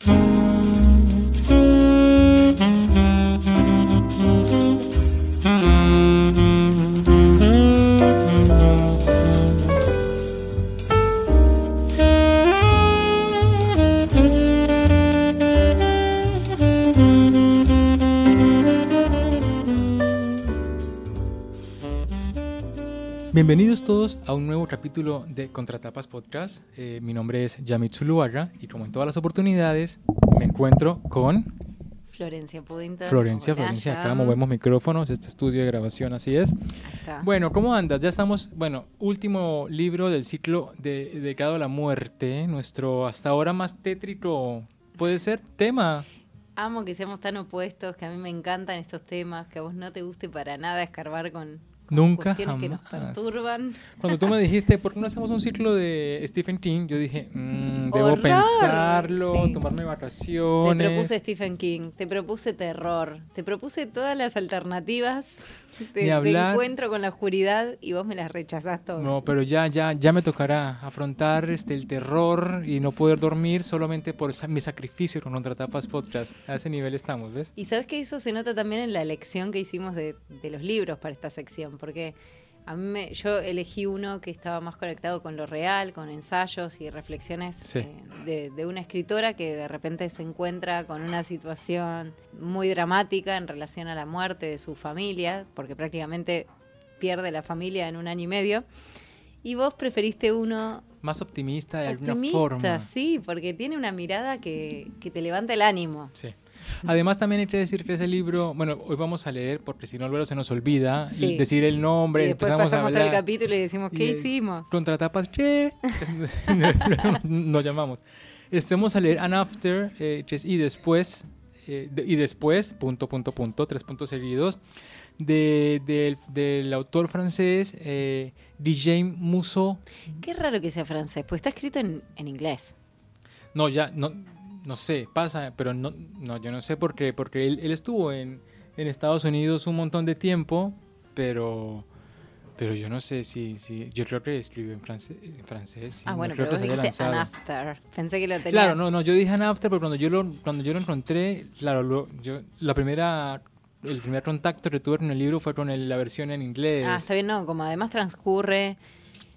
Thank you. Bienvenidos todos a un nuevo capítulo de Contratapas Podcast. Eh, mi nombre es Yamit Zuluaga y como en todas las oportunidades me encuentro con Florencia Puddington. Florencia, Florencia, acá movemos micrófonos, este estudio de grabación, así es. Está. Bueno, ¿cómo andas? Ya estamos, bueno, último libro del ciclo de, dedicado a la muerte, nuestro hasta ahora más tétrico, puede ser, tema. Amo que seamos tan opuestos, que a mí me encantan estos temas, que a vos no te guste para nada escarbar con, con Nunca, cuestiones que nos jamás. perturban. Cuando tú me dijiste, ¿por qué no hacemos un ciclo de Stephen King? Yo dije, mm, debo Horror. pensarlo, Sí. tomarme Te vacaciones. propuse Stephen King, te propuse terror, te propuse todas las alternativas de hablar. encuentro con la oscuridad y vos me las rechazás todas. No, pero ya, ya, ya me tocará afrontar este, el terror y no poder dormir solamente por mi sacrificio con Contratapas Podcast. A ese nivel estamos, ¿ves? Y sabes que eso se nota también en la elección que hicimos de, de los libros para esta sección, porque a mí me- yo elegí uno que estaba más conectado con lo real, con ensayos y reflexiones Sí. eh, de, de una escritora que de repente se encuentra con una situación muy dramática en relación a la muerte de su familia, porque prácticamente pierde la familia en un año y medio. Y vos preferiste uno Más optimista de alguna optimista, forma. sí, porque tiene una mirada que, que te levanta el ánimo. Sí. Además también hay que decir que ese libro, bueno, hoy vamos a leer porque si no luego se nos olvida Sí. y decir el nombre, y después empezamos a pasamos todo el hablar. capítulo y decimos, ¿qué Y, hicimos? Contratapas, ¿qué? Nos llamamos. Este, vamos a leer An After, eh, que es y después, eh, de- y después, punto, punto, punto, tres puntos seguidos, de, del, del autor francés eh, DJ Musso. Qué raro que sea francés, pues está escrito en, en inglés. No, ya, no, no sé, pasa, pero no, no yo no sé por qué, porque él, él estuvo en, en Estados Unidos un montón de tiempo, pero... Pero yo no sé si, si yo creo que escribió en francés, en francés ah, no bueno, creo pero vos que haya dijiste an after. Pensé que lo tenía. Claro, no, no, yo dije an after, pero cuando yo lo, cuando yo lo encontré, claro, lo- yo, la primera, el primer contacto que tuve con el libro fue con el- la versión en inglés. Ah, está bien, no, como además transcurre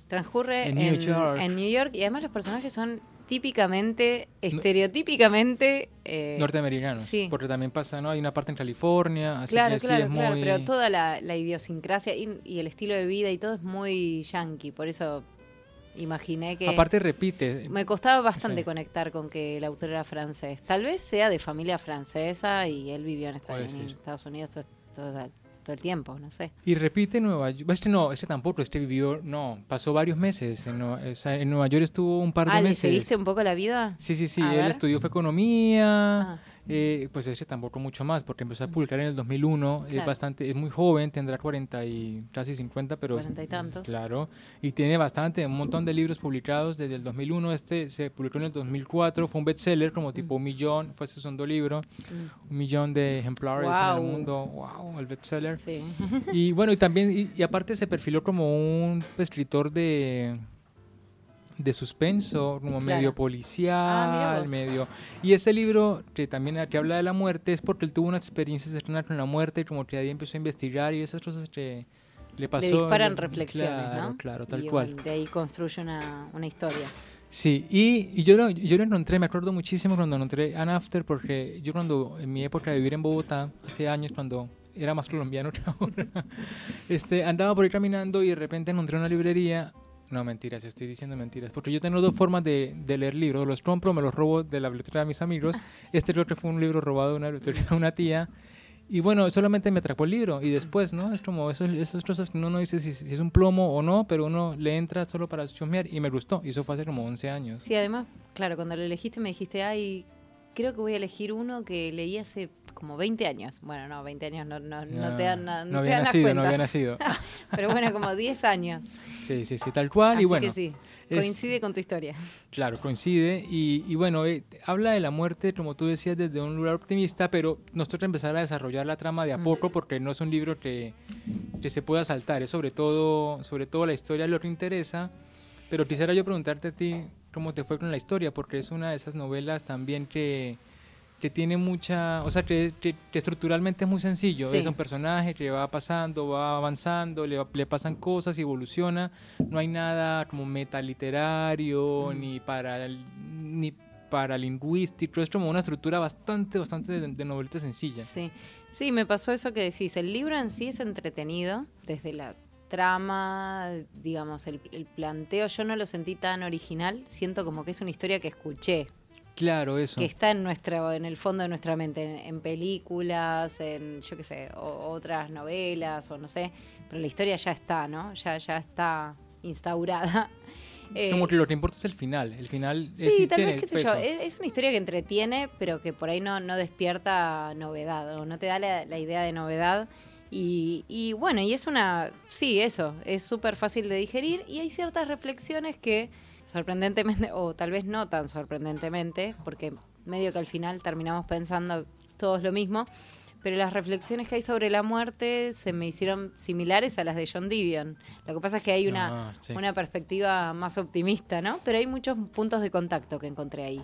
transcurre En en, New York. en New York y además los personajes son típicamente, estereotípicamente... eh, norteamericanos, sí. porque también pasa, ¿no? Hay una parte en California, así Claro, que sí claro, es claro, muy... pero toda la, la idiosincrasia y, y el estilo de vida y todo es muy yankee, por eso imaginé que... Aparte repite, Me costaba bastante Sí. conectar con que el autor era francés. Tal vez sea de familia francesa y él vivió en Estados, ser. Estados Unidos todo, todo- todo el tiempo, no sé. y repite Nueva York, este no, este tampoco, este vivió, no, pasó varios meses, en, Nue- o sea, en Nueva York estuvo un par de Ah, ¿le meses. seguiste un poco la vida? Sí, sí, sí, A él ver. estudió fue economía, Ah. Eh, pues ese tampoco mucho más, porque empezó a publicar en el 2001, es Claro. bastante, es muy joven, tendrá 40 y casi 50, pero... Cuarenta y tantos. Claro, y tiene bastante, un montón de libros publicados desde el 2001, este se publicó en el 2004, fue un bestseller como tipo un millón, fue ese segundo libro, Mm, un millón de ejemplares en el mundo, wow, el bestseller. Sí. Y bueno, y también, y, y aparte se perfiló como un escritor de de suspenso, como Claro. medio Ah, policial, vos. medio... Y ese libro que también que habla de la muerte es porque él tuvo una experiencia cercana con la muerte y como que ahí empezó a investigar y esas cosas que le pasó... Le disparan le- reflexiones, claro, ¿no? Claro, tal y cual. de ahí construye una, una historia. Sí, y, y yo, lo, yo lo encontré, me acuerdo muchísimo cuando encontré An After, porque yo cuando, en mi época de vivir en Bogotá, hace años cuando era más colombiano que ahora, este, andaba por ahí caminando y de repente encontré una librería, no mentiras, estoy diciendo mentiras, porque yo tengo dos formas de, de leer libros, los compro, me los robo de la biblioteca de mis amigos, este que fue un libro robado de una biblioteca de una tía, y bueno, solamente me atrapó el libro y después, ¿no? Es como esos, esas cosas que uno no dice si, si es un plomo o no, pero uno le entra solo para chusmear y me gustó. Y eso fue hace como 11 años. Sí, además, claro, cuando lo elegiste me dijiste, ay, creo que voy a elegir uno que leí hace como 20 años. Bueno, no, 20 años no, no, no te dan, no, no te había nacido, no había nacido. Pero bueno, como 10 años. Sí, sí, sí, tal cual. Así y bueno, que sí, es- coincide con tu historia. Claro, coincide. Y, y bueno, eh, habla de la muerte, como tú decías, desde un lugar optimista, pero nos toca empezar a desarrollar la trama de a Mm. poco porque no es un libro que, que se pueda saltar. Es sobre todo, sobre todo la historia lo que interesa. Pero quisiera yo preguntarte a ti, cómo te fue con la historia, porque es una de esas novelas también que, que tiene mucha, o sea, que, que- que estructuralmente es muy sencillo. Sí. Es un personaje que va pasando, va avanzando, le, le pasan cosas evoluciona. No hay nada como metaliterario, Mm. ni para ni paralingüístico. Es como una estructura bastante, bastante de, de novelita sencilla. Sí. sí, me pasó eso que decís. El libro en sí es entretenido, desde la trama, digamos, el, el planteo. Yo no lo sentí tan original. Siento como que es una historia que escuché, Claro, eso. que está en nuestra, en el fondo de nuestra mente, en, en películas, en yo qué sé, o- otras novelas, o no sé. Pero la historia ya está, ¿no? Ya, ya está instaurada. Eh, Como que lo que importa es el final. El final Sí, es, tal vez, qué sé yo, es, es una historia que entretiene, pero que por ahí no, no despierta novedad, o no te da la, la idea de novedad. Y, y bueno, y es una, sí, eso, es súper fácil de digerir y hay ciertas reflexiones que sorprendentemente, o tal vez no tan sorprendentemente, porque medio que al final terminamos pensando todos lo mismo, pero las reflexiones que hay sobre la muerte se me hicieron similares a las de John Didion. Lo que pasa es que hay una, Ah, sí. una perspectiva más optimista, ¿no? Pero hay muchos puntos de contacto que encontré ahí.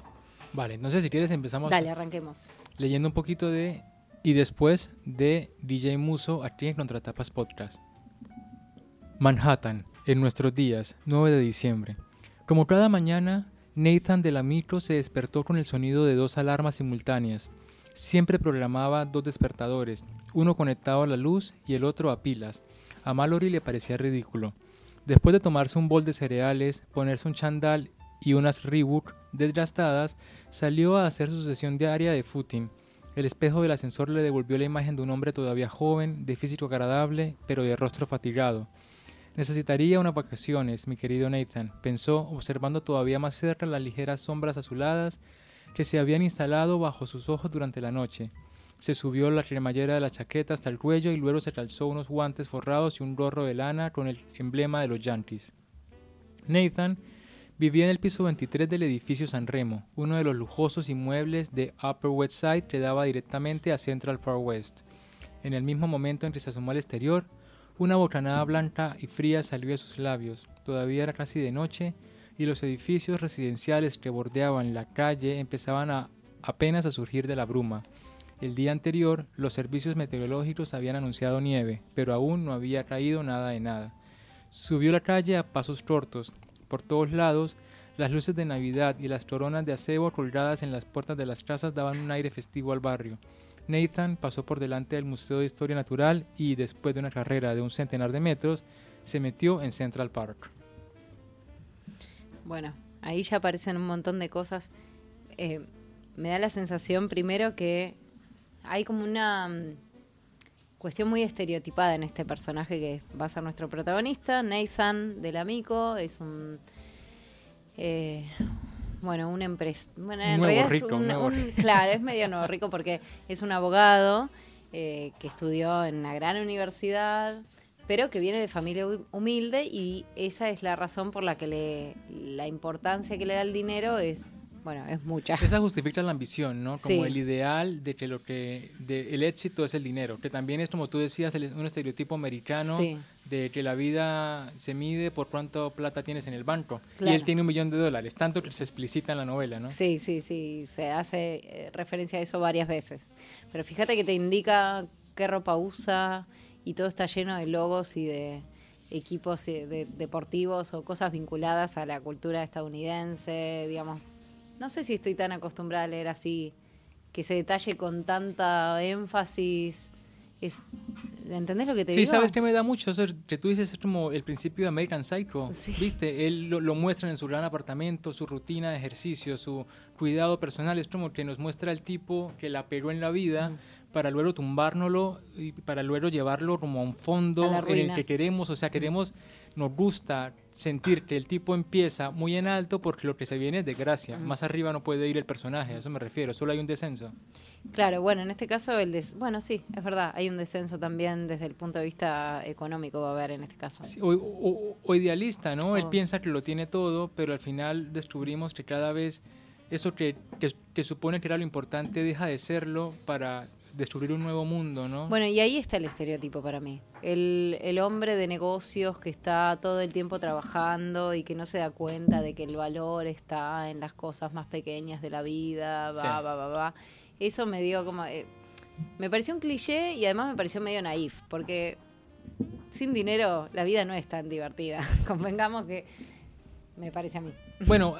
Vale, entonces si quieres empezamos Dale, arranquemos. leyendo un poquito de... Y después de DJ Muso aquí en Contratapas Podcast. Manhattan, en nuestros días, 9 de diciembre. Como cada mañana, Nathan de la micro se despertó con el sonido de dos alarmas simultáneas. Siempre programaba dos despertadores, uno conectado a la luz y el otro a pilas. A Mallory le parecía ridículo. Después de tomarse un bol de cereales, ponerse un chandal y unas Reebok desgastadas, salió a hacer su sesión diaria de footing. El espejo del ascensor le devolvió la imagen de un hombre todavía joven, de físico agradable, pero de rostro fatigado. Necesitaría unas vacaciones, mi querido Nathan, pensó, observando todavía más cerca las ligeras sombras azuladas que se habían instalado bajo sus ojos durante la noche. Se subió la cremallera de la chaqueta hasta el cuello y luego se calzó unos guantes forrados y un gorro de lana con el emblema de los Yankees. Nathan vivía en el piso 23 del edificio San Remo, uno de los lujosos inmuebles de Upper West Side que daba directamente a Central Park West. En el mismo momento en que se asomó al exterior, una bocanada blanca y fría salió de sus labios. Todavía era casi de noche y los edificios residenciales que bordeaban la calle empezaban apenas a surgir de la bruma. El día anterior, los servicios meteorológicos habían anunciado nieve, pero aún no había caído nada de nada. Subió la calle a pasos cortos. Por todos lados, las luces de Navidad y las coronas de acebo colgadas en las puertas de las casas daban un aire festivo al barrio. Nathan pasó por delante del Museo de Historia Natural y, después de una carrera de un centenar de metros, se metió en Central Park. Bueno, ahí ya aparecen un montón de cosas. Eh, me da la sensación primero que hay como una mm, cuestión muy estereotipada en este personaje que va a ser nuestro protagonista, Nathan del Amico, es un... eh, bueno, un empresa. Bueno, en Nuevo realidad es rico, un, nuevo un- rico. claro, es medio nuevo rico porque es un abogado eh, que estudió en una gran universidad, pero que viene de familia hu- humilde y esa es la razón por la que le, la importancia que le da el dinero es, bueno, es mucha. Esa justifica la ambición, ¿no? Como Sí. el ideal de que lo que de el éxito es el dinero, que también es como tú decías el- un estereotipo americano Sí. de que la vida se mide por cuánto plata tienes en el banco y Claro. él tiene un millón de dólares, tanto que se explicita en la novela, ¿no? Sí, sí, sí, se hace eh, referencia a eso varias veces. Pero fíjate que te indica qué ropa usa y todo está lleno de logos y de equipos eh, de- deportivos o cosas vinculadas a la cultura estadounidense, digamos. No sé si estoy tan acostumbrada a leer así, que se detalle con tanta énfasis. Es, ¿Entendés lo que te Sí, digo? ¿sabes qué me da mucho? Eso que tú dices es como el principio de American Psycho, Sí. ¿viste? Él lo, lo muestra en su gran apartamento, su rutina de ejercicio, su cuidado personal, es como que nos muestra el tipo que la pegó en la vida para luego tumbárnoslo y para luego llevarlo como a un fondo A en el que queremos, o sea, queremos, nos gusta sentir que el tipo empieza muy en alto porque lo que se viene es desgracia. Más arriba no puede ir el personaje, a eso me refiero, solo hay un descenso. Claro, bueno, en este caso, el des- bueno, sí, es verdad, hay un descenso también desde el punto de vista económico, va a haber en este caso. Sí, o, o- o idealista, ¿no? Él Oh. piensa que lo tiene todo, pero al final descubrimos que cada vez eso que, que, que supone que era lo importante deja de serlo para descubrir un nuevo mundo, ¿no? Bueno, y ahí está el estereotipo para mí. El, el hombre de negocios que está todo el tiempo trabajando y que no se da cuenta de que el valor está en las cosas más pequeñas de la vida, va, Sí. va, va, va. Eso me dio como... eh, me pareció un cliché y además me pareció medio naif, porque sin dinero la vida no es tan divertida. Convengamos que me parece a mí. Bueno,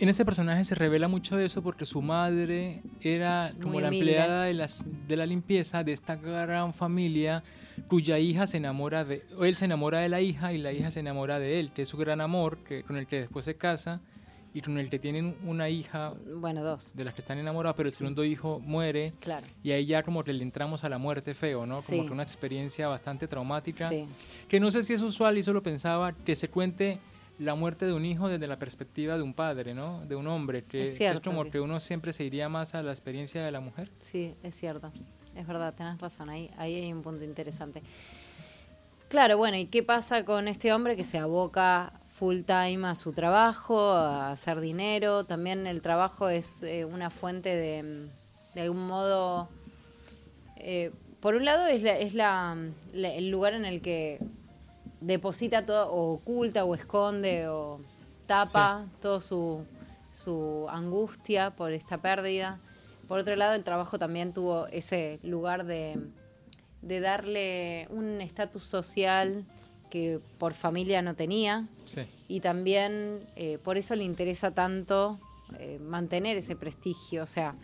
en este personaje se revela mucho de eso porque su madre era como Muy la humilde. empleada de, las, de la limpieza de esta gran familia cuya hija se enamora de... Él se enamora de la hija y la hija se enamora de él, que es su gran amor, que, con el que después se casa y con el que tienen una hija Bueno, dos, de las que están enamorados, pero el segundo hijo muere claro. y ahí ya como que le entramos a la muerte feo, ¿no? Como Sí. que una experiencia bastante traumática. Sí. Que no sé si es usual, y solo pensaba, que se cuente la muerte de un hijo desde la perspectiva de un padre, ¿no? De un hombre, que Es es, cierto como que- uno siempre se iría más a la experiencia de la mujer. Sí, es cierto. Es verdad, tenés razón. Ahí, ahí hay un punto interesante. Claro, bueno, ¿y qué pasa con este hombre que se aboca full time a su trabajo, a hacer dinero? También el trabajo es eh, una fuente de, de algún modo... eh, por un lado es, la- es la, la- el lugar en el que deposita todo, o oculta, o esconde, o tapa todo su, su angustia por esta pérdida. Por otro lado, el trabajo también tuvo ese lugar de, de darle un estatus social que por familia no tenía Sí. y también eh, por eso le interesa tanto eh, mantener ese prestigio. O sea,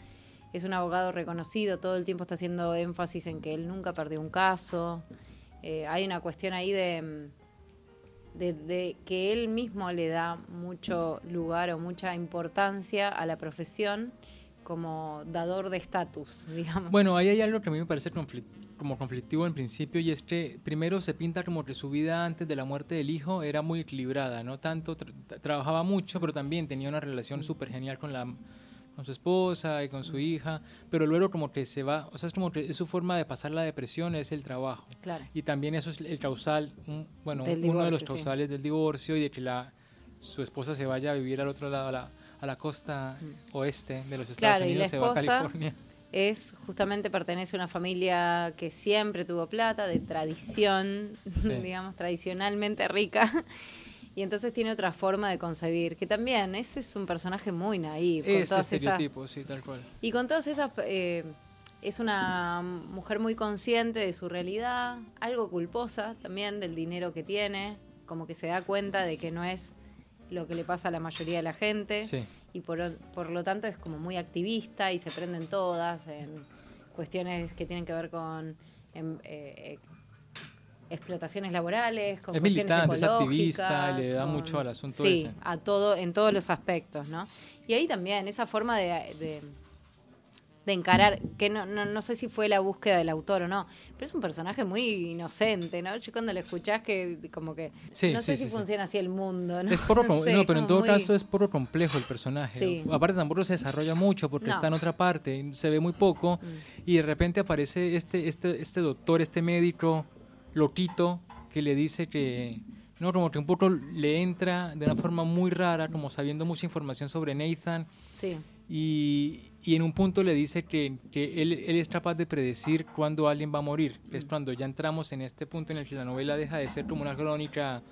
es un abogado reconocido, todo el tiempo está haciendo énfasis en que él nunca perdió un caso. Eh, hay una cuestión ahí de, mm, de, de que él mismo le da mucho lugar o mucha importancia a la profesión como dador de estatus, digamos. Bueno, ahí hay algo que a mí me parece conflic- como conflictivo en principio y es que primero se pinta como que su vida antes de la muerte del hijo era muy equilibrada, ¿no? Tanto tra- trabajaba mucho, pero también tenía una relación súper genial con la con su esposa y con su hija, pero luego como que se va, o sea, es como que es su forma de pasar la depresión es el trabajo. Claro. Y también eso es el causal, un- bueno, Del uno de los divorcio, sí. causales del divorcio y de que la, su esposa se vaya a vivir al otro lado, a la, a la costa oeste de los Estados Mm. Claro, y la Unidos, se va a California. es justamente pertenece a una familia que siempre tuvo plata, de tradición, Sí. digamos, tradicionalmente rica. Y entonces tiene otra forma de concebir, que también ese es un personaje muy naif. con Ese todas esas- estereotipo, sí, tal cual. y con todas esas... eh, es una mujer muy consciente de su realidad, algo culposa también del dinero que tiene, como que se da cuenta de que no es lo que le pasa a la mayoría de la gente Sí. y por, por lo tanto es como muy activista y se prenden todas en cuestiones que tienen que ver con em, eh, eh, explotaciones laborales, con Es cuestiones militante, es activista, le da con- mucho al asunto sí, ese. a todo, en todos los aspectos, ¿no? Y ahí también esa forma de, de, de encarar, que no, no, no sé si fue la búsqueda del autor o no, pero es un personaje muy inocente, ¿no? Yo cuando lo escuchás que como que Sí, no sé si funciona así el mundo, ¿no? Es poco, No sé, no, pero en todo muy- caso es poco complejo el personaje. Sí. Aparte tampoco se desarrolla mucho porque está en otra parte, se ve muy poco Mm. y de repente aparece este, este, este doctor, este médico loquito que le dice que no como que un poco le entra de una forma muy rara, como sabiendo mucha información sobre Nathan Sí, y, y en un punto le dice que, que él, él es capaz de predecir cuándo alguien va a morir. Es cuando ya entramos en este punto en el que la novela deja de ser como una crónica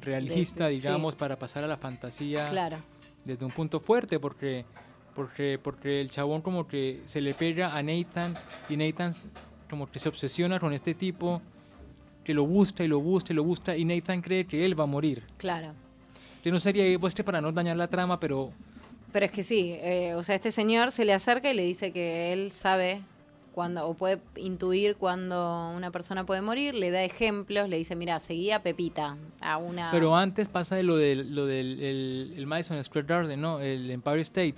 realista, De- de- sí. digamos, para pasar a la fantasía claro. desde un punto fuerte, porque, porque, porque el chabón como que se le pega a Nathan y Nathan como que se obsesiona con este tipo que lo busca y lo busca y lo busca y Nathan cree que él va a morir. Claro. Yo no sería que para no dañar la trama, pero Pero es que sí, eh, o sea, este señor se le acerca y le dice que él sabe cuando, o puede intuir cuando una persona puede morir, le da ejemplos, le dice, mira, seguía a Pepita, a una... Pero antes pasa de lo del, lo del el, el Madison Square Garden, ¿no? El Empire State,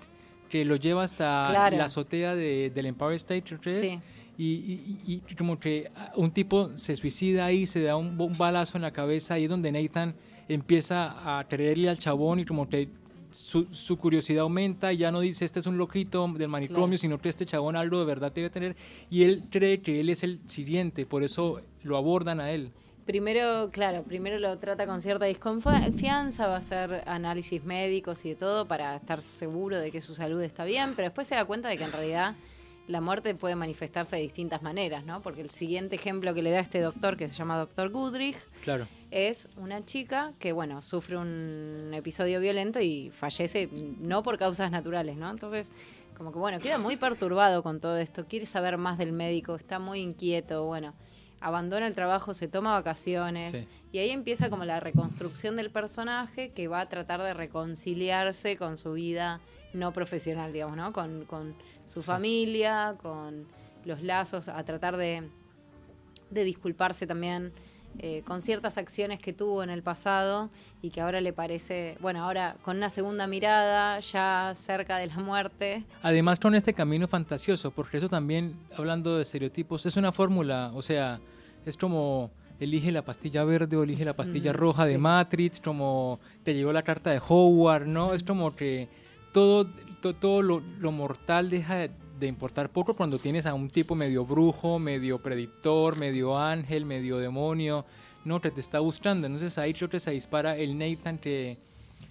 que lo lleva hasta Claro. la azotea de- del Empire State, creo que es, Sí. Y, y- y- y como que un tipo se suicida ahí, se da un, un balazo en la cabeza, ahí es donde Nathan empieza a creerle al chabón y como que su, su curiosidad aumenta, y ya no dice este es un loquito del manicomio, Claro. sino que este chabón algo de verdad debe tener, y él cree que él es el siguiente, por eso lo abordan a él. Primero, claro, primero lo trata con cierta desconfianza, va a hacer análisis médicos y de todo para estar seguro de que su salud está bien, pero después se da cuenta de que en realidad la muerte puede manifestarse de distintas maneras, ¿no? Porque el siguiente ejemplo que le da este doctor, que se llama doctor Goodrich, Claro. es una chica que, bueno, sufre un episodio violento y fallece no por causas naturales, ¿no? Entonces, como que, bueno, queda muy perturbado con todo esto, quiere saber más del médico, está muy inquieto, bueno, abandona el trabajo, se toma vacaciones Sí. y ahí empieza como la reconstrucción del personaje que va a tratar de reconciliarse con su vida no profesional, digamos, ¿no? Con, con su familia, con los lazos, a tratar de, de disculparse también eh, con ciertas acciones que tuvo en el pasado y que ahora le parece, bueno, ahora con una segunda mirada, ya cerca de la muerte. Además con este camino fantasioso, porque eso también, hablando de estereotipos, es una fórmula, o sea, es como elige la pastilla verde o elige la pastilla Mm, roja de. Matrix, como te llegó la carta de Howard, ¿no? Es como que todo, to- todo lo, lo mortal deja de, importar poco cuando tienes a un tipo medio brujo, medio predictor, medio ángel, medio demonio, ¿no? Que te está buscando. Entonces ahí creo que se dispara el Nathan que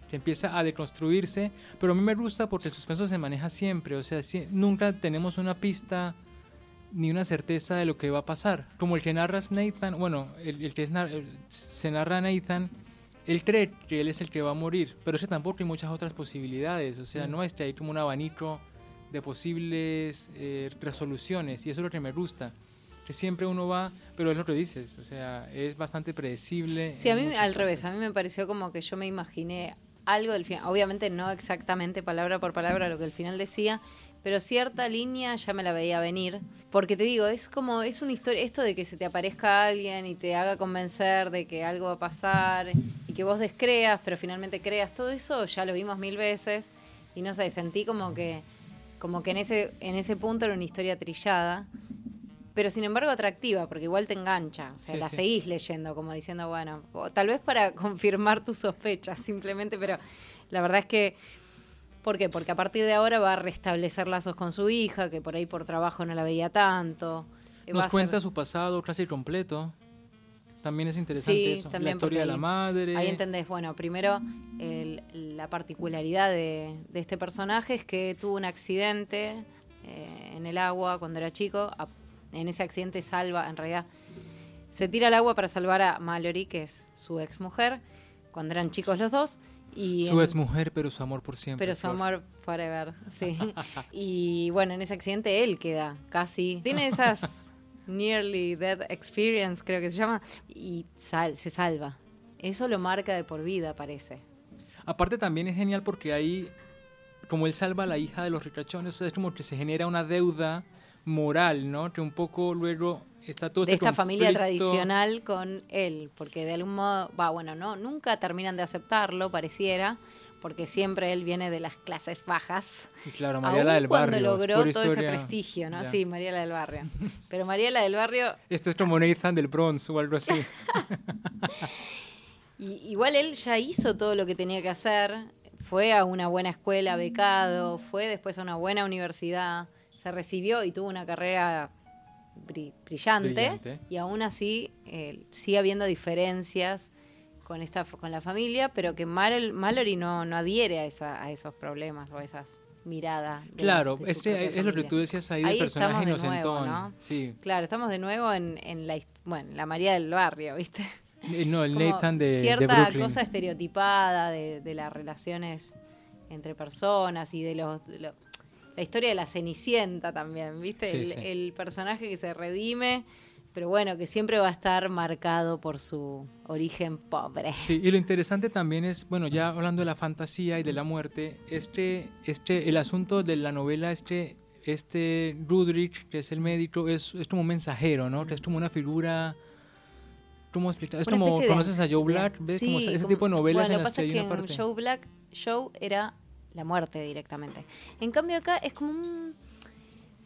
que empieza a deconstruirse, pero a mí me gusta porque el suspenso se maneja siempre, o sea, si- nunca tenemos una pista ni una certeza de lo que va a pasar. Como el que narras Nathan, bueno, el, el que se narra Nathan, él cree que él es el que va a morir, pero es que tampoco hay muchas otras posibilidades, o sea, Mm. no es que hay como un abanico de posibles eh, resoluciones, y eso es lo que me gusta, que siempre uno va, pero es lo que dices, o sea, es bastante predecible. Sí, a mí al revés, a mí me pareció como que yo me imaginé algo del final, obviamente no exactamente palabra por palabra lo que el final decía, pero cierta línea ya me la veía venir, porque te digo, es como, es una historia, esto de que se te aparezca alguien y te haga convencer de que algo va a pasar que vos descreas, pero finalmente creas, todo eso ya lo vimos mil veces y no sé, sentí como que, como que en ese, en ese punto era una historia trillada. Pero sin embargo atractiva, porque igual te engancha. O sea, Sí, la sí. seguís leyendo, como diciendo, bueno, o tal vez para confirmar tus sospechas simplemente, pero la verdad es que, ¿por qué? Porque a partir de ahora va a restablecer lazos con su hija, que por ahí por trabajo no la veía tanto. Nos cuenta ser- su pasado casi completo. También es interesante Sí, eso. la historia de la madre. Ahí entendés, bueno, primero el- la particularidad de, de este personaje es que tuvo un accidente eh, en el agua cuando era chico. A- en ese accidente salva, en realidad, se tira al agua para salvar a Mallory, que es su ex mujer, cuando eran chicos los dos. Y Su en- ex mujer, pero su amor por siempre. pero su Flor. amor forever, sí. y bueno, en ese accidente él queda casi. Tiene esas nearly dead experience, creo que se llama, y sal- se salva. Eso lo marca de por vida, parece. Aparte también es genial porque ahí, como él salva a la hija de los ricachones, es como que se genera una deuda moral, ¿no? Que un poco luego está todo de ese esta familia tradicional con él, porque de algún modo, va, bueno, no, nunca terminan de aceptarlo, pareciera, porque siempre él viene de las clases bajas. Claro, Mariela Aún del cuando Barrio. logró pura todo ese prestigio, ¿no? Ya. Sí, Mariela del Barrio. Pero Mariela del Barrio Este es como Nathan del Bronx o algo así. Y, igual él ya hizo todo lo que tenía que hacer, fue a una buena escuela becado, fue después a una buena universidad, se recibió y tuvo una carrera bri- brillante, Brillante. y aún así eh, sigue habiendo diferencias con esta con la familia, pero que Mal- Mallory no, no adhiere a, esa, a esos problemas o a esas miradas. de- claro, de este es lo que tú decías ahí del Ahí personaje estamos de nuevo, inocentón. ¿no? Sí. Claro, estamos de nuevo en, en la, bueno, la María del Barrio, ¿viste? Eh, No, el como Nathan de, de cierta Brooklyn. cosa estereotipada de, de las relaciones entre personas y de los lo- la historia de la cenicienta también viste Sí, el, sí. el personaje que se redime pero bueno que siempre va a estar marcado por su origen pobre Sí, y lo interesante también es, bueno, ya hablando de la fantasía y de la muerte, este, este, el asunto de la novela, este, este Rudrich, que es el médico, es, es como un mensajero, ¿no? Que es como una figura, ¿cómo explicar? Es Una como, especie de- ¿conoces a Joe Black? ¿Ves? Como sí, ese como- tipo de novelas bueno, en las que hay que una parte. Joe Black Joe era la muerte directamente en cambio acá es como un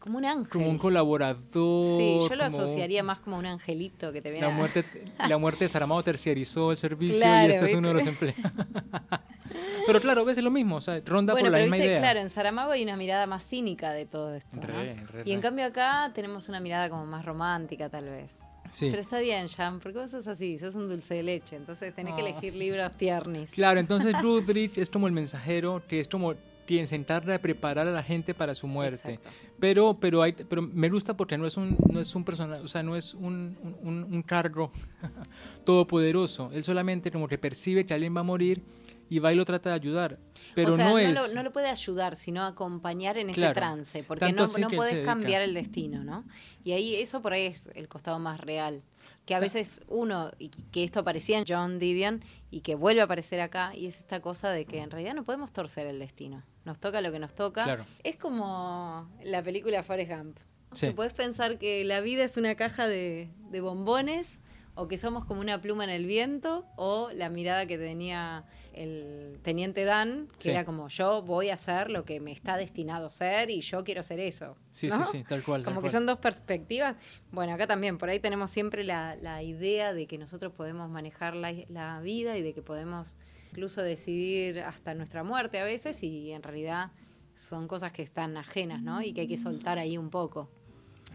como un ángel Como un colaborador. sí yo lo asociaría más como un angelito que te viene La a- muerte, la muerte de Saramago terciarizó el servicio Claro, y este es uno de los ¿viste? empleados. Pero claro, ves es lo mismo, o sea, ronda Bueno, por la pero misma viste, idea. claro, en Saramago hay una mirada más cínica de todo esto. ¿no? Re, re, y en re. cambio acá tenemos una mirada como más romántica, tal vez. Sí. Pero está bien, Jan, porque vos sos así, sos un dulce de leche, entonces tenés que Ah. elegir libros tiernis. Claro, entonces Rudrich es como el mensajero, que es como que en sentarla a preparar a la gente para su muerte. Exacto. Pero, pero, hay, pero me gusta porque no es un, no es un personaje, o sea, no es un, un, un cargo todopoderoso. Él solamente como que percibe que alguien va a morir y va y lo trata de ayudar. Pero o sea, no, no, es... lo, no lo puede ayudar, sino acompañar en ese trance, porque no, no dedica. cambiar el destino, ¿no? Y ahí eso por ahí es el costado más real. Que a veces uno, y que esto aparecía en John Didion y que vuelve a aparecer acá, y es esta cosa de que en realidad no podemos torcer el destino. Nos toca lo que nos toca. Claro. Es como la película Forrest Gump. Sí. Que Puedes pensar que la vida es una caja de, de bombones o que somos como una pluma en el viento o la mirada que tenía el teniente Dan, que Sí. era como yo voy a hacer lo que me está destinado a ser y yo quiero ser eso. Sí, ¿no? sí, sí, tal cual. tal Como que cual. son dos perspectivas. Bueno, acá también, por ahí tenemos siempre la, la idea de que nosotros podemos manejar la, la vida y de que podemos incluso decidir hasta nuestra muerte a veces y en realidad son cosas que están ajenas, ¿no? Y que hay que soltar ahí un poco.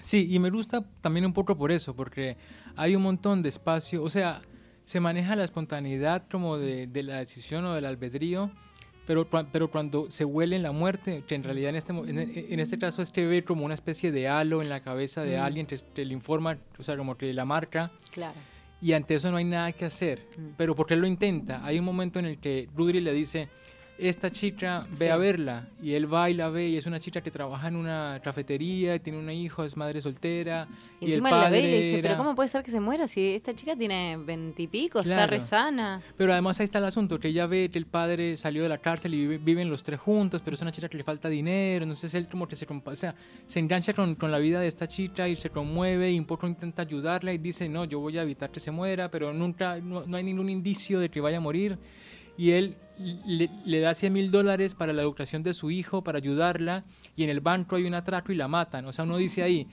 Sí, y me gusta también un poco por eso, porque hay un montón de espacio, o sea, se maneja la espontaneidad como de, de la decisión o del albedrío, pero, pero cuando se huele en la muerte, que en realidad en este, en, en este caso es que ve como una especie de halo en la cabeza de Mm. alguien que, que le informa, o sea, como que la marca, Claro. y ante eso no hay nada que hacer. Mm. Pero porque él lo intenta, hay un momento en el que Rudry le dice, esta chica, ve Sí. a verla. Y él va y la ve y es una chica que trabaja en una cafetería, tiene un hijo, es madre soltera. Y Y, el encima padre la ve y le dice, pero ¿cómo puede ser que se muera si esta chica tiene veintipico, está Claro. re sana? Pero además ahí está el asunto, que ella ve que el padre salió de la cárcel y vive- viven los tres juntos, pero es una chica que le falta dinero, entonces él como que se, compa- o sea, se engancha con, con la vida de esta chica y se conmueve y un poco intenta ayudarla y dice, no, yo voy a evitar que se muera, pero nunca, no, no hay ningún indicio de que vaya a morir. Y él le, le da 100 mil dólares para la educación de su hijo, para ayudarla, y en el banco hay un atraco y la matan. O sea, uno dice ahí,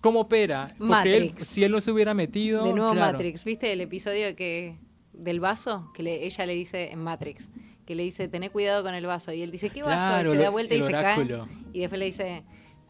¿cómo opera? Porque él, si él no se hubiera metido... de nuevo claro. Matrix, ¿viste el episodio que del vaso? Que le- ella le dice en Matrix, que le dice, tené cuidado con el vaso. Y él dice, ¿qué vaso? Claro, y se da vuelta y se cae. Y después le dice,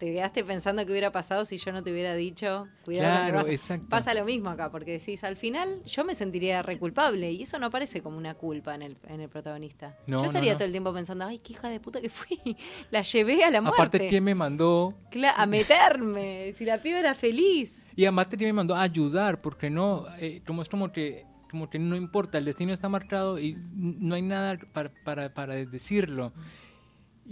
te quedaste pensando qué hubiera pasado si yo no te hubiera dicho, cuidado Claro, exacto. Pasa lo mismo acá, porque decís, al final yo me sentiría reculpable y eso no parece como una culpa en el, en el protagonista. No, yo estaría no. todo el tiempo pensando, ay, qué hija de puta que fui. La llevé a la muerte. Aparte, ¿quién me mandó? Cla- a meterme, si la piba era feliz. Y además te me mandó a ayudar, porque no, eh, como es como que, como que no importa, el destino está marcado y no hay nada para, para, para decirlo.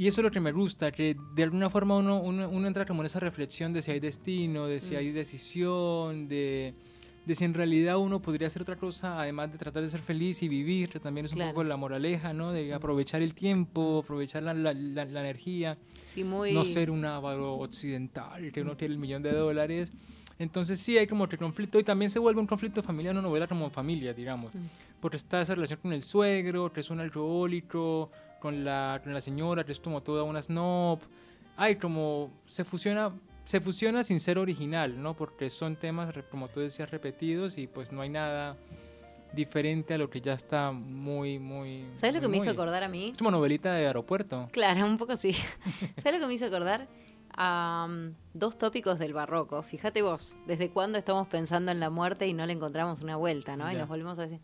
Y eso es lo que me gusta, que de alguna forma uno, uno, uno entra como en esa reflexión de si hay destino, de si Mm. hay decisión, de, de si en realidad uno podría hacer otra cosa, además de tratar de ser feliz y vivir, que también es un Claro. poco la moraleja, ¿no? De aprovechar el tiempo, aprovechar la, la, la- la energía Sí, muy... no ser un ávaro occidental que no tiene el millón de dólares. Entonces sí hay como que conflicto y también se vuelve un conflicto familiar, una novela como familia, digamos, porque está esa relación con el suegro, que es un alcohólico, con la, con la señora, que es como toda una snob. Hay como, se fusiona, se fusiona sin ser original, ¿no? Porque son temas, como tú decías, repetidos y pues no hay nada diferente a lo que ya está muy, muy... ¿Sabes lo que me muy- hizo acordar a mí? Es como novelita de aeropuerto. Claro, un poco sí. ¿Sabes lo que me hizo acordar? Um, dos tópicos del barroco. Fíjate vos, desde cuándo estamos pensando en la muerte y no le encontramos una vuelta, ¿no? Y Ya. nos volvemos a decir.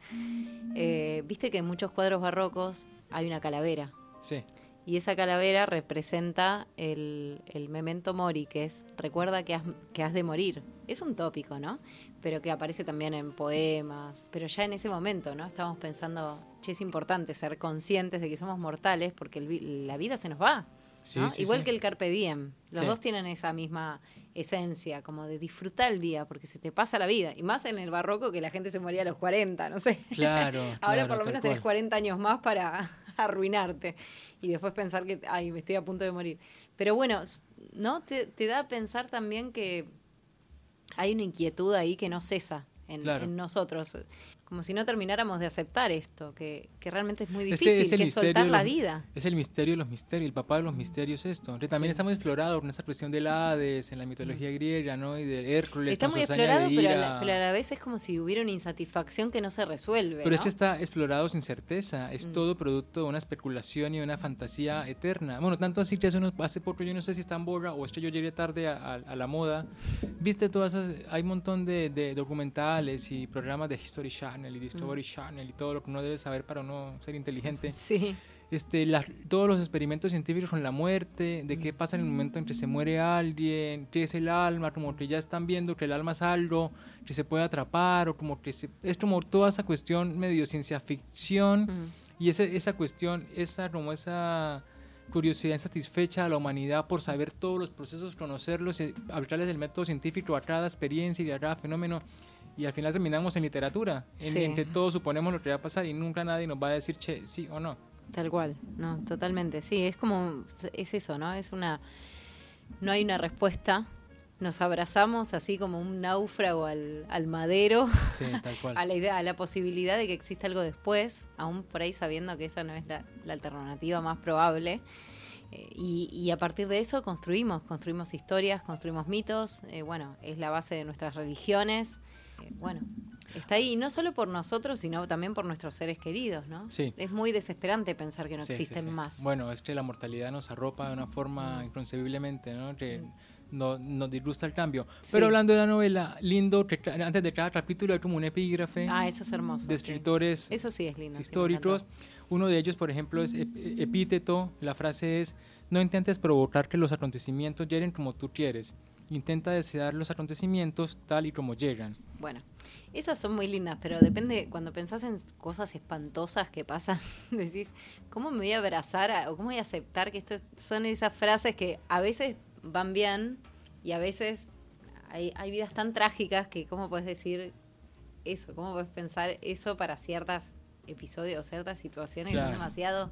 Eh, Viste que en muchos cuadros barrocos hay una calavera. Sí. Y esa calavera representa el, el memento mori, que es recuerda que has, que has de morir. Es un tópico, ¿no? Pero que aparece también en poemas. Pero ya en ese momento, ¿no? Estábamos pensando, che, es importante ser conscientes de que somos mortales porque el la vida se nos va. Sí, ¿no? sí, Igual sí. que el carpe diem. Los dos tienen esa misma esencia, como de disfrutar el día, porque se te pasa la vida. Y más en el barroco que la gente se moría a los 40, no sé. Claro. Ahora claro, por lo menos tenés cual. 40 años más para arruinarte y después pensar que, ay, me estoy a punto de morir. Pero bueno, ¿no? Te, te da a pensar también que hay una inquietud ahí que no cesa en, Claro. en nosotros. Como si no termináramos de aceptar esto, que, que realmente es muy Es que difícil, es el que es soltar la vida. Es el misterio de los misterios, el papá de los misterios esto. Que también Sí. está muy explorado con esa cuestión del Hades, en la mitología griega, ¿no? Y de Hércules. Está muy explorado, pero a, la, pero a la vez es como si hubiera una insatisfacción que no se resuelve. Pero ¿no? es que está explorado sin certeza, es Mm. todo producto de una especulación y una fantasía eterna. Bueno, tanto así que hace, unos, hace poco, yo no sé si está en boga o es que yo llegué tarde a, a- a la moda, viste todas esas, hay un montón de, de documentales y programas de History Channel y Discovery Mm. Channel y todo lo que uno debe saber para no ser inteligente. Sí. este, todos los experimentos científicos con la muerte, de qué pasa en el momento en que se muere alguien, qué es el alma, como que ya están viendo que el alma es algo que se puede atrapar, o como que es como toda esa cuestión medio ciencia ficción, y ese, esa cuestión, esa como esa curiosidad insatisfecha a la humanidad por saber todos los procesos, conocerlos, y aplicarles el método científico a cada experiencia y a cada fenómeno, y al final terminamos en literatura, en, que todos suponemos lo que va a pasar y nunca nadie nos va a decir che, sí o no. Tal cual, no, totalmente. Sí, es como, es eso, ¿no? Es una, no hay una respuesta. Nos abrazamos así como un náufrago al, al madero, sí, tal cual. a la idea, a la posibilidad de que exista algo después, aún por ahí sabiendo que esa no es la, alternativa más probable. Eh, y, a partir de eso construimos, construimos historias, construimos mitos, eh, bueno, es la base de nuestras religiones. Eh, bueno, está ahí, no solo por nosotros, sino también por nuestros seres queridos, ¿no? Sí. Es muy desesperante pensar que no existen más. Bueno, es que la mortalidad nos arropa de una forma mm. inconcebiblemente, ¿no? Que mm. no, nos disgusta el cambio. Pero hablando de la novela, lindo, que antes de cada capítulo hay como un epígrafe. Ah, eso es hermoso. De escritores eso sí es lindo, históricos. Uno de ellos, por ejemplo, es epíteto. La frase es, no intentes provocar que los acontecimientos lleguen como tú quieres intenta desear los acontecimientos tal y como llegan. Bueno, esas son muy lindas, pero depende, cuando pensás en cosas espantosas que pasan, decís, ¿cómo me voy a abrazar o cómo voy a aceptar que esto son esas frases que a veces van bien y a veces hay, vidas tan trágicas que cómo puedes decir eso, cómo puedes pensar eso para ciertos episodios o ciertas situaciones que son demasiado...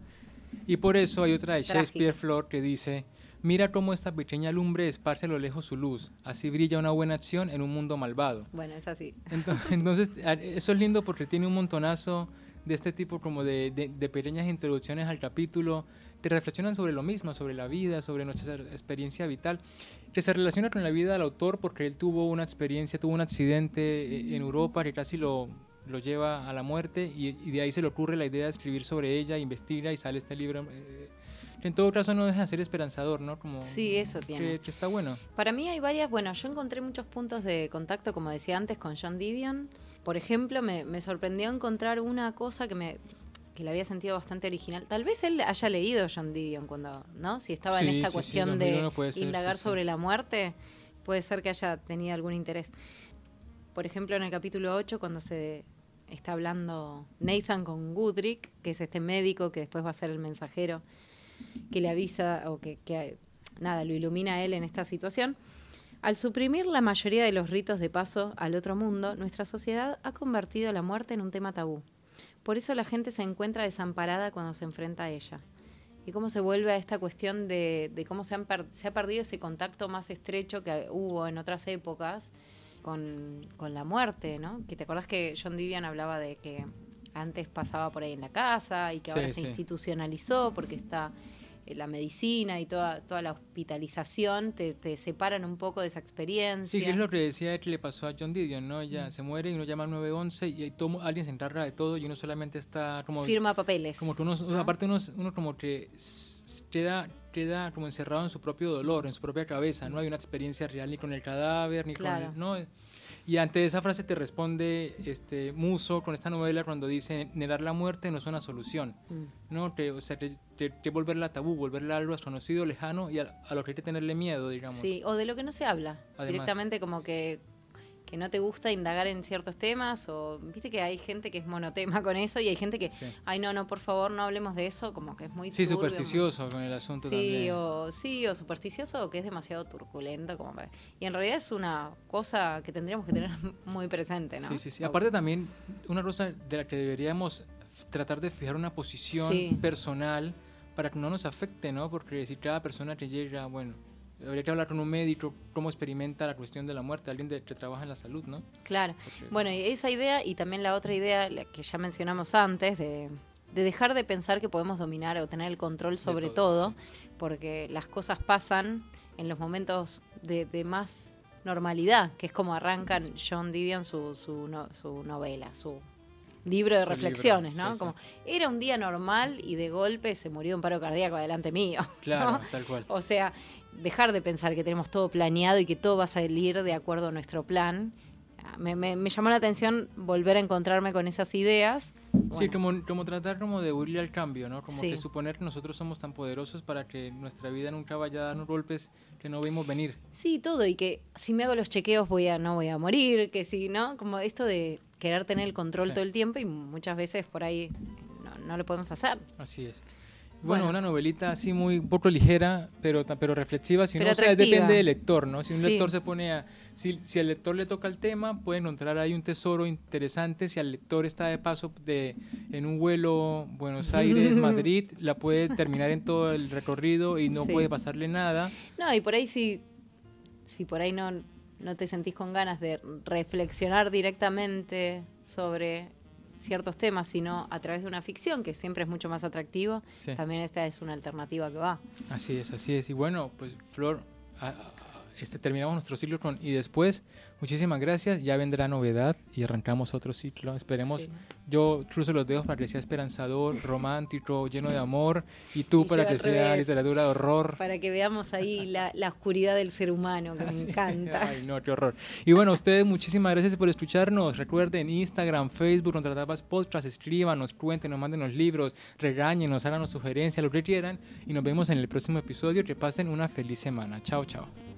Y por eso hay otra de Shakespeare Flor que dice, Mira cómo esta pequeña lumbre esparce a lo lejos su luz. Así brilla una buena acción en un mundo malvado. Bueno, es así. Entonces, eso es lindo porque tiene un montonazo de este tipo como de, de, pequeñas introducciones al capítulo que reflexionan sobre lo mismo, sobre la vida, sobre nuestra experiencia vital, que se relaciona con la vida del autor porque él tuvo una experiencia, tuvo un accidente eh, en Europa que casi lo, lo lleva a la muerte y, de ahí se le ocurre la idea de escribir sobre ella, investiga y sale este libro. Eh, en todo caso no deja de ser esperanzador, ¿no? Como sí, eso tiene. Que, está bueno. Para mí hay varias, bueno, yo encontré muchos puntos de contacto, como decía antes, con John Didion. Por ejemplo, me, sorprendió encontrar una cosa que me que le había sentido bastante original. Tal vez él haya leído John Didion cuando, ¿no? Si estaba en esta cuestión de indagar sobre la muerte, puede ser que haya tenido algún interés. Por ejemplo, en el capítulo 8, cuando se está hablando Nathan con Goodrick, que es este médico que después va a ser el mensajero que le avisa o que, nada, lo ilumina a él en esta situación. Al suprimir la mayoría de los ritos de paso al otro mundo, nuestra sociedad ha convertido la muerte en un tema tabú. Por eso la gente se encuentra desamparada cuando se enfrenta a ella. Y cómo se vuelve a esta cuestión de, cómo se, se, ha perdido ese contacto más estrecho que hubo en otras épocas con, la muerte, ¿no? Que te acordás que John Didion hablaba de que antes pasaba por ahí en la casa y que ahora se institucionalizó porque está eh, la medicina y toda, toda la hospitalización te, separan un poco de esa experiencia. Sí, que es lo que decía que le pasó a John Didion, ¿no? Ella mm. se muere y uno llama al 911 y todo, alguien se encarga de todo y uno solamente está como... Firma papeles. Como que uno, aparte uno, uno como que queda, queda como encerrado en su propio dolor, en su propia cabeza, no hay una experiencia real ni con el cadáver, ni con el... ¿no? Y ante esa frase te responde este Muso con esta novela cuando dice, negar la muerte no es una solución, mm. ¿no? o sea, te, volverla tabú, volverla algo desconocido, lejano y a, a, lo que hay que tenerle miedo, digamos. Sí, o de lo que no se habla. Directamente como que que no te gusta indagar en ciertos temas o viste que hay gente que es monotema con eso y hay gente que ay no no por favor no hablemos de eso como que es muy sí supersticioso con el asunto sí, también. o sí o supersticioso o que es demasiado turbulento como y en realidad es una cosa que tendríamos que tener muy presente no sí sí sí. Aparte también una cosa de la que deberíamos tratar de fijar una posición personal para que no nos afecte no porque si cada persona que llega bueno habría que hablar con un médico cómo experimenta la cuestión de la muerte, alguien de, que trabaja en la salud, ¿no? Claro. Bueno, y esa idea y también la otra idea la que ya mencionamos antes de, dejar de pensar que podemos dominar o tener el control sobre todo, porque las cosas pasan en los momentos de, más normalidad, que es como arrancan John Didion su, su, su novela, su libro de reflexiones, ¿no? Como era un día normal y de golpe se murió un paro cardíaco delante mío. Claro, tal cual. O sea, dejar de pensar que tenemos todo planeado y que todo va a salir de acuerdo a nuestro plan. me, me, me llamó la atención volver a encontrarme con esas ideas. Sí, como, como tratar como de huirle al cambio, ¿no? Como Sí. que suponer que nosotros somos tan poderosos para que nuestra vida nunca vaya a darnos golpes que no vimos venir. Sí, todo, y que si me hago los chequeos voy a, no voy a morir, que si, ¿no? Como esto de querer tener el control Sí. todo el tiempo y muchas veces por ahí no, no lo podemos hacer. Así es. Bueno, Bueno. una novelita así muy un poco ligera, pero, pero reflexiva. Si Pero no, o sea, depende del lector, ¿no? Si un Sí. lector se pone a... Si, si al lector le toca el tema, puede encontrar ahí un tesoro interesante. Si al lector está de paso de, en un vuelo Buenos Aires, Madrid, la puede terminar en todo el recorrido y no Sí. puede pasarle nada. No, y por ahí si, si por ahí no, no te sentís con ganas de reflexionar directamente sobre ciertos temas, sino a través de una ficción, que siempre es mucho más atractivo, Sí. también esta es una alternativa que va. Así es, así es. Y bueno, pues Flor, a- este, terminamos nuestro ciclo con y después, muchísimas gracias. Ya vendrá novedad y arrancamos otro ciclo. Esperemos. Sí. Yo cruzo los dedos para que sea esperanzador, romántico, lleno de amor. Y tú Y para que sea revés. literatura de horror. Para que veamos ahí la, la oscuridad del ser humano, que me Así. encanta. Ay, no, qué horror. Y bueno, ustedes muchísimas gracias por escucharnos. Recuerden Instagram, Facebook, Contratapas Podcast, escríbanos, cuéntenos, mándenos libros, regáñenos, háganos sugerencias, lo que quieran. Y nos vemos en el próximo episodio. Que pasen una feliz semana. Chao, chao.